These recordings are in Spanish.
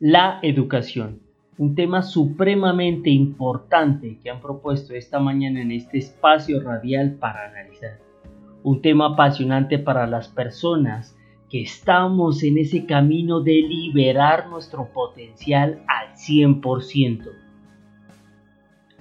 La educación, un tema supremamente importante que han propuesto esta mañana en este espacio radial para analizar. Un tema apasionante para las personas que estamos en ese camino de liberar nuestro potencial al 100%.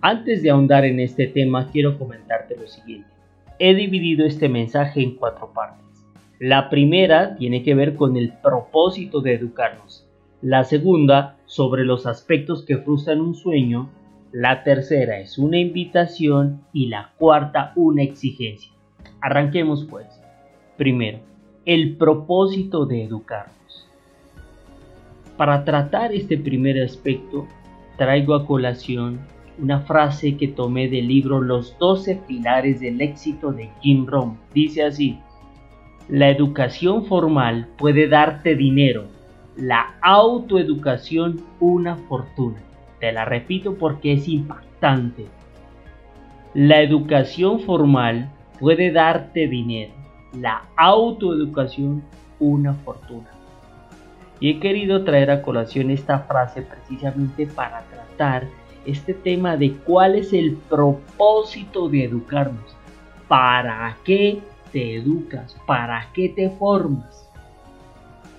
Antes de ahondar en este tema, quiero comentarte lo siguiente. He dividido este mensaje en cuatro partes. La primera tiene que ver con el propósito de educarnos. La segunda, sobre los aspectos que frustran un sueño. La tercera es una invitación y la cuarta una exigencia. Arranquemos pues. Primero, el propósito de educarnos. Para tratar este primer aspecto, traigo a colación una frase que tomé del libro Los 12 pilares del éxito de Jim Rohn. Dice así, la educación formal puede darte dinero, la autoeducación una fortuna. Te la repito porque es impactante. La educación formal puede darte dinero, la autoeducación una fortuna. Y he querido traer a colación esta frase precisamente para tratar este tema de cuál es el propósito de educarnos. ¿Para qué te educas? ¿Para qué te formas?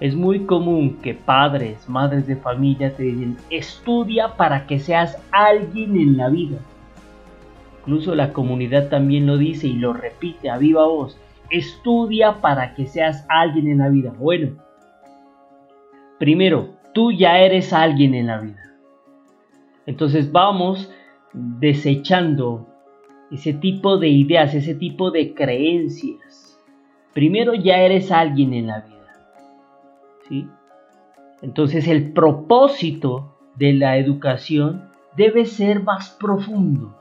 Es muy común que padres, madres de familia te digan, estudia para que seas alguien en la vida. Incluso la comunidad también lo dice y lo repite a viva voz. Estudia para que seas alguien en la vida. Bueno, primero, tú ya eres alguien en la vida. Entonces vamos desechando ese tipo de ideas, ese tipo de creencias. Primero ya eres alguien en la vida. ¿Sí? Entonces el propósito de la educación debe ser más profundo.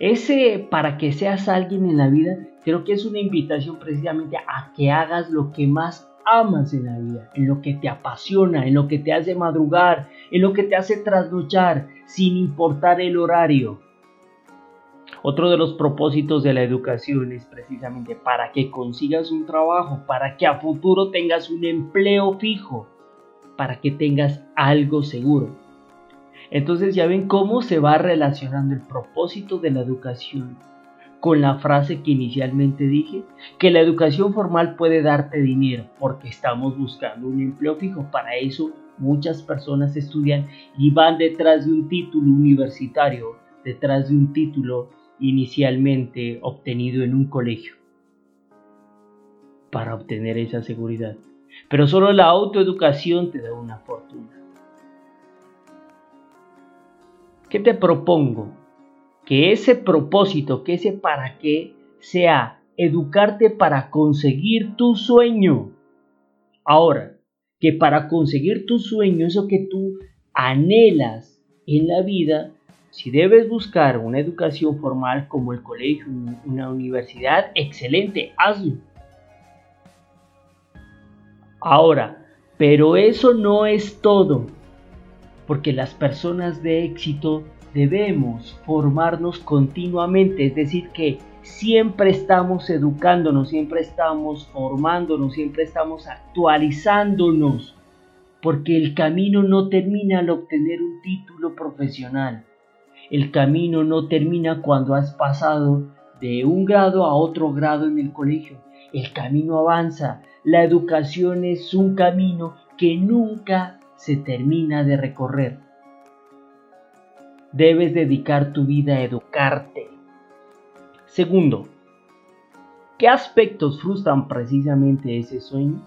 Ese para que seas alguien en la vida, creo que es una invitación precisamente a que hagas lo que más amas en la vida, en lo que te apasiona, en lo que te hace madrugar, en lo que te hace trasnochar, sin importar el horario. Otro de los propósitos de la educación es precisamente para que consigas un trabajo, para que a futuro tengas un empleo fijo, para que tengas algo seguro. Entonces ya ven cómo se va relacionando el propósito de la educación con la frase que inicialmente dije, que la educación formal puede darte dinero porque estamos buscando un empleo fijo. Para eso muchas personas estudian y van detrás de un título universitario, detrás de un título inicialmente obtenido en un colegio para obtener esa seguridad. Pero solo la autoeducación te da una fortuna. ¿Qué te propongo? que ese propósito, que ese para qué sea educarte para conseguir tu sueño. Ahora, que para conseguir tu sueño, eso que tú anhelas en la vida, si debes buscar una educación formal como el colegio, una universidad, excelente, hazlo. Ahora, pero eso no es todo, porque las personas de éxito debemos formarnos continuamente, es decir, que siempre estamos educándonos, siempre estamos formándonos, siempre estamos actualizándonos, porque el camino no termina al obtener un título profesional. El camino no termina cuando has pasado de un grado a otro grado en el colegio. El camino avanza. La educación es un camino que nunca se termina de recorrer debes dedicar tu vida a educarte. Segundo, ¿qué aspectos frustran precisamente ese sueño?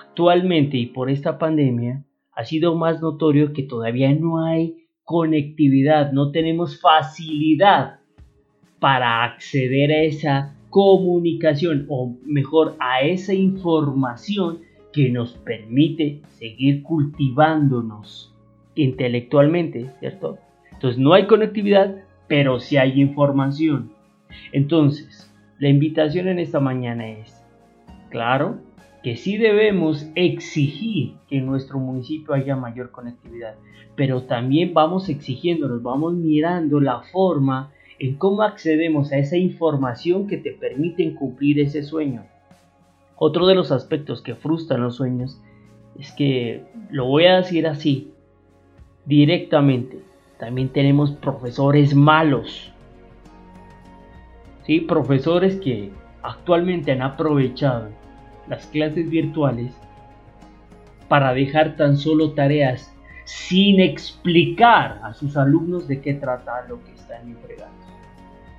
Actualmente y por esta pandemia ha sido más notorio que todavía no hay conectividad, no tenemos facilidad para acceder a esa comunicación o mejor a esa información que nos permite seguir cultivándonos intelectualmente, ¿cierto? Entonces no hay conectividad, pero sí hay información. Entonces, la invitación en esta mañana es, claro, que sí debemos exigir que en nuestro municipio haya mayor conectividad, pero también vamos exigiéndonos, vamos mirando la forma en cómo accedemos a esa información que te permiten cumplir ese sueño. Otro de los aspectos que frustran los sueños es que lo voy a decir así, directamente. También tenemos profesores malos. ¿Sí? Profesores que actualmente han aprovechado las clases virtuales para dejar tan solo tareas sin explicar a sus alumnos de qué trata lo que están entregando.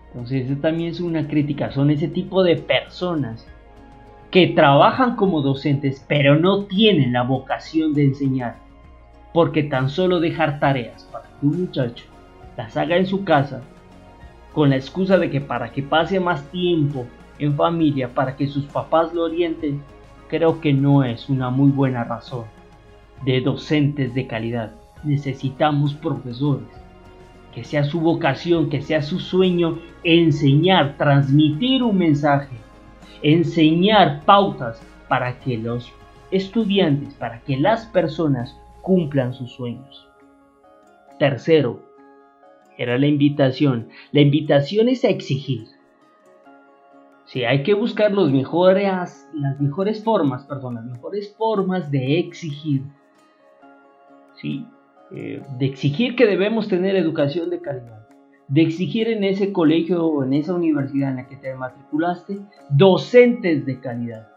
Entonces, eso también es una crítica. Son ese tipo de personas que trabajan como docentes, pero no tienen la vocación de enseñar. Porque tan solo dejar tareas para que un muchacho las haga en su casa, con la excusa de que para que pase más tiempo en familia, para que sus papás lo orienten, creo que no es una muy buena razón de docentes de calidad. Necesitamos profesores, que sea su vocación, que sea su sueño enseñar, transmitir un mensaje, enseñar pautas para que los estudiantes, para que las personas cumplan sus sueños. Tercero, era la invitación. La invitación es a exigir. Sí, hay que buscar las mejores formas, perdón, las mejores formas de exigir. ¿sí? Eh, de exigir que debemos tener educación de calidad, de exigir en ese colegio o en esa universidad en la que te matriculaste docentes de calidad,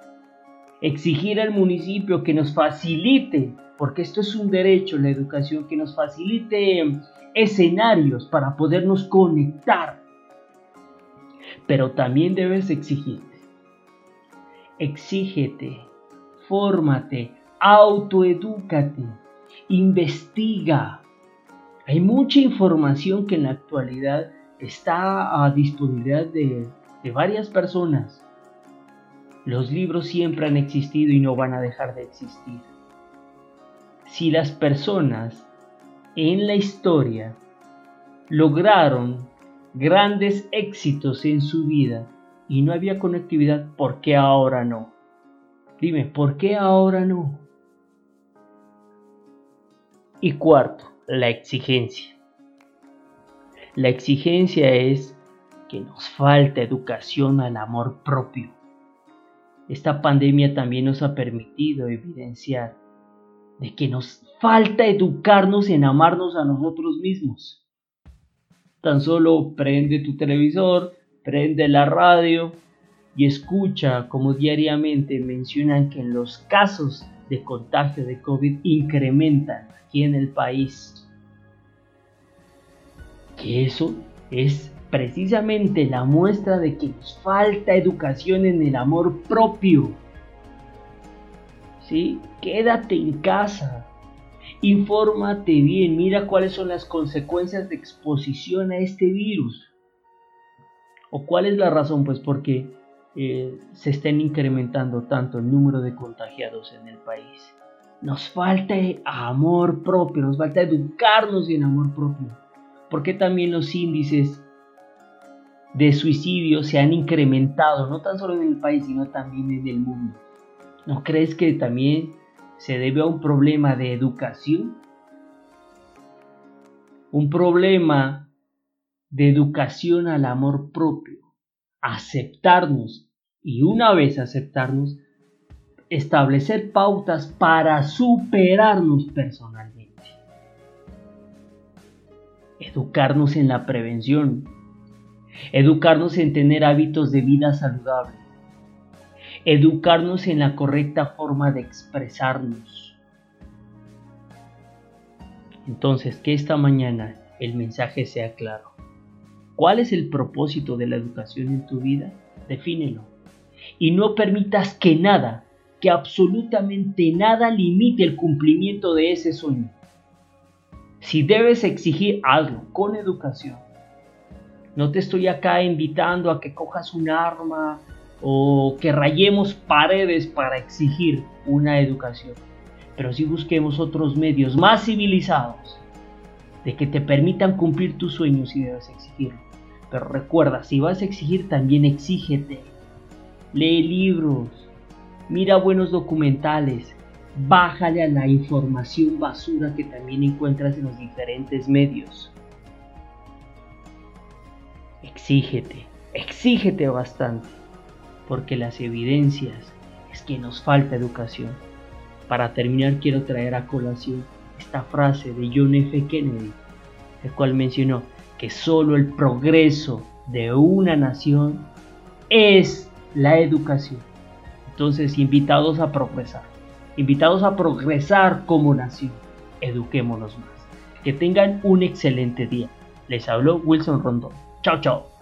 exigir al municipio que nos facilite, porque esto es un derecho, la educación, que nos facilite escenarios para podernos conectar, pero también debes exigirte, exígete, fórmate, autoedúcate investiga. Hay mucha información que en la actualidad está a disponibilidad de, varias personas. Los libros siempre han existido y no van a dejar de existir. Si las personas en la historia lograron grandes éxitos en su vida y no había conectividad, ¿por qué ahora no? Dime, ¿por qué ahora no? Y cuarto, la exigencia. La exigencia es que nos falta educación al amor propio. Esta pandemia también nos ha permitido evidenciar de que nos falta educarnos en amarnos a nosotros mismos. Tan solo prende tu televisor, prende la radio y escucha como diariamente mencionan que en los casos de contagio de COVID incrementan aquí en el país. Que eso es precisamente la muestra de que nos falta educación en el amor propio. ¿Sí? Quédate en casa. Infórmate bien, mira cuáles son las consecuencias de exposición a este virus. ¿O cuál es la razón? Pues porque eh, se estén incrementando tanto el número de contagiados en el país. Nos falta amor propio, nos falta educarnos en amor propio. Porque también los índices de suicidio se han incrementado, no tan solo en el país, sino también en el mundo? ¿No crees que también se debe a un problema de educación? Un problema de educación al amor propio, aceptarnos y una vez aceptarnos, establecer pautas para superarnos personalmente. Educarnos en la prevención. Educarnos en tener hábitos de vida saludable. Educarnos en la correcta forma de expresarnos. Entonces, que esta mañana el mensaje sea claro. ¿Cuál es el propósito de la educación en tu vida? Defínelo. Y no permitas que nada que absolutamente nada limite el cumplimiento de ese sueño. Si debes exigir algo con educación, no te estoy acá invitando a que cojas un arma o que rayemos paredes para exigir una educación, pero si busquemos otros medios más civilizados de que te permitan cumplir tus sueños y debes exigirlo. Pero recuerda, si vas a exigir, también exígete. Lee libros, mira buenos documentales, bájale a la información basura que también encuentras en los diferentes medios. Exígete, exígete bastante, porque las evidencias es que nos falta educación. para terminar quiero traer a colación esta frase de John F. Kennedy, el cual mencionó que solo el progreso de una nación es la educación. Entonces, invitados a progresar, invitados a progresar como nación, eduquémonos más. Que tengan un excelente día. Les habló Wilson Rondón. Chao, chao.